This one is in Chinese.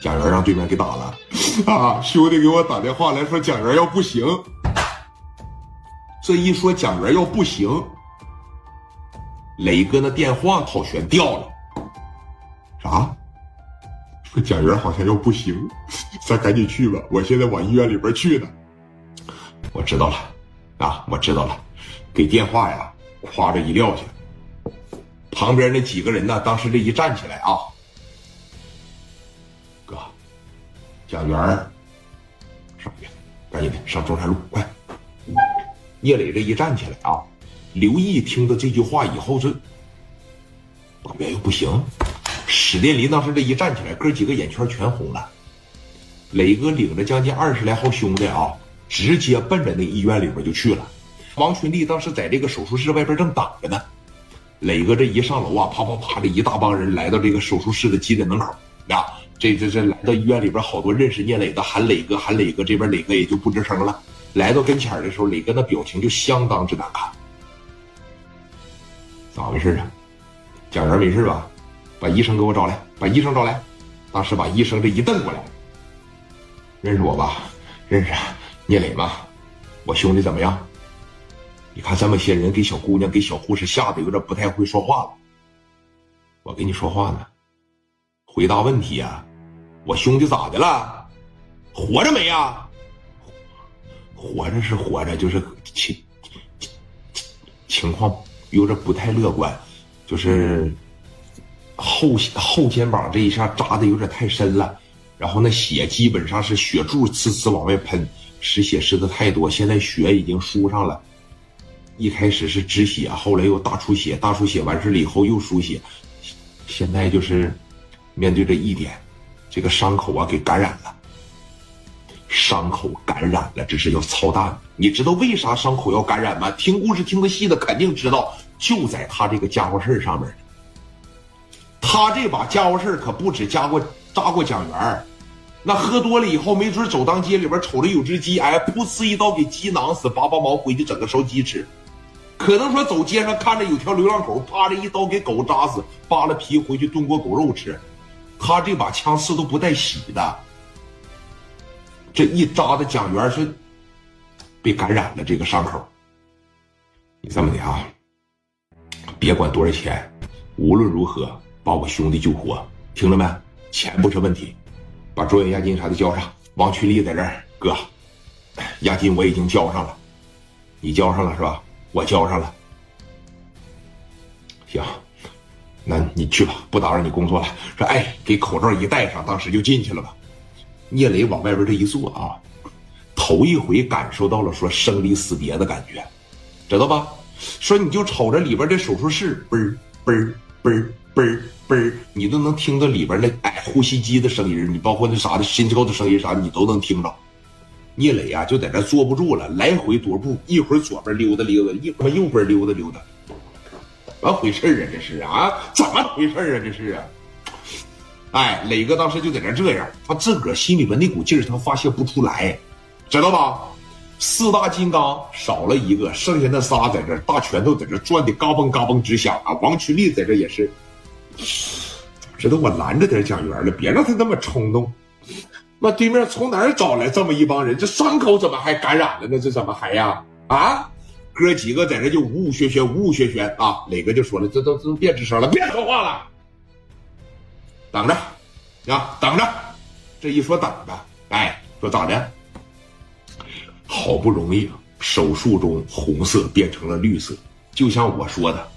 蒋元让对面给打了，啊，兄弟给我打电话来说蒋元要不行，这一说蒋元要不行，磊哥那电话套全掉了，啥？说蒋元好像要不行，咱赶紧去吧，我现在往医院里边去呢。我知道了，啊，我知道了，给电话呀，夸着一撂下，旁边那几个人呢，当时这一站起来啊。蒋元上去，赶紧的上中山路，快！聂磊这一站起来啊，刘毅听到这句话以后，这大元又不行。史殿林当时这一站起来，哥几个眼圈全红了。磊哥领着将近二十来号兄弟啊，直接奔着那医院里边就去了。王群力当时在这个手术室外边正等着呢。磊哥这一上楼啊，啪啪啪，这一大帮人来到这个手术室的急诊门口啊。这这这来到医院里边，好多认识聂磊的喊磊哥喊磊哥，这边磊哥也就不吱声了。来到跟前的时候，磊哥那表情就相当之难看。咋回事啊？蒋元没事吧？把医生给我找来，把医生找来。当时把医生这一瞪过来，认识我吧？认识，聂磊吗？我兄弟怎么样？你看这么些人给小姑娘给小护士吓得有点不太会说话了。我跟你说话呢，回答问题呀。我兄弟咋的了？活着没呀？活着是活着，就是情情况有点不太乐观，就是后后肩膀这一下扎的有点太深了，然后那血基本上是血柱呲呲往外喷，失血失的太多，现在血已经输上了。一开始是止血，后来又大出血，大出血完事了以后又输血，现在就是面对这一点。这个伤口啊，给感染了。伤口感染了，这是要操蛋。你知道为啥伤口要感染吗？听故事听的细的肯定知道，就在他这个家伙事上面。他这把家伙事可不止加过扎过蒋元那喝多了以后，没准走当街里边瞅着有只鸡，哎，噗呲一刀给鸡囊死，拔拔毛回去整个烧鸡吃。可能说走街上看着有条流浪狗，啪的一刀给狗扎死，扒了皮回去炖锅狗肉吃。他这把枪是都不带洗的，这一扎的蒋元是被感染了这个伤口。你这么的啊，别管多少钱，无论如何把我兄弟救活，听着没？钱不是问题，把住院押金啥的交上。王群力在这儿，哥，押金我已经交上了，你交上了是吧？我交上了，行。那你去吧，不打扰你工作了。说，哎，给口罩一戴上，当时就进去了吧。聂磊往外边这一坐啊，头一回感受到了说生离死别的感觉，知道吧？说你就瞅着里边这手术室，嘣嘣嘣嘣嘣，你都能听到里边那哎呼吸机的声音，你包括那啥的心跳的声音啥，你都能听着。聂磊啊，就在这坐不住了，来回踱步，一会儿左边溜达溜达，一会儿右边溜达溜达。怎么回事啊？这是啊？怎么回事啊？这是啊？哎，磊哥当时就在那这样，他自个儿心里边那股劲儿他发泄不出来，知道吧？四大金刚少了一个，剩下那仨在这大拳头在这转的嘎嘣嘎嘣直响啊！王群力在这也是，知道我拦着点蒋元了，别让他那么冲动。那对面从哪儿找来这么一帮人？这伤口怎么还感染了呢？这怎么还呀？啊？哥几个在这就呜呜喧喧，呜呜喧喧啊！磊哥就说了：“这都都别吱声了，别说话了，等着，啊，等着。”这一说等着，哎，说咋的？好不容易啊，手术中红色变成了绿色，就像我说的。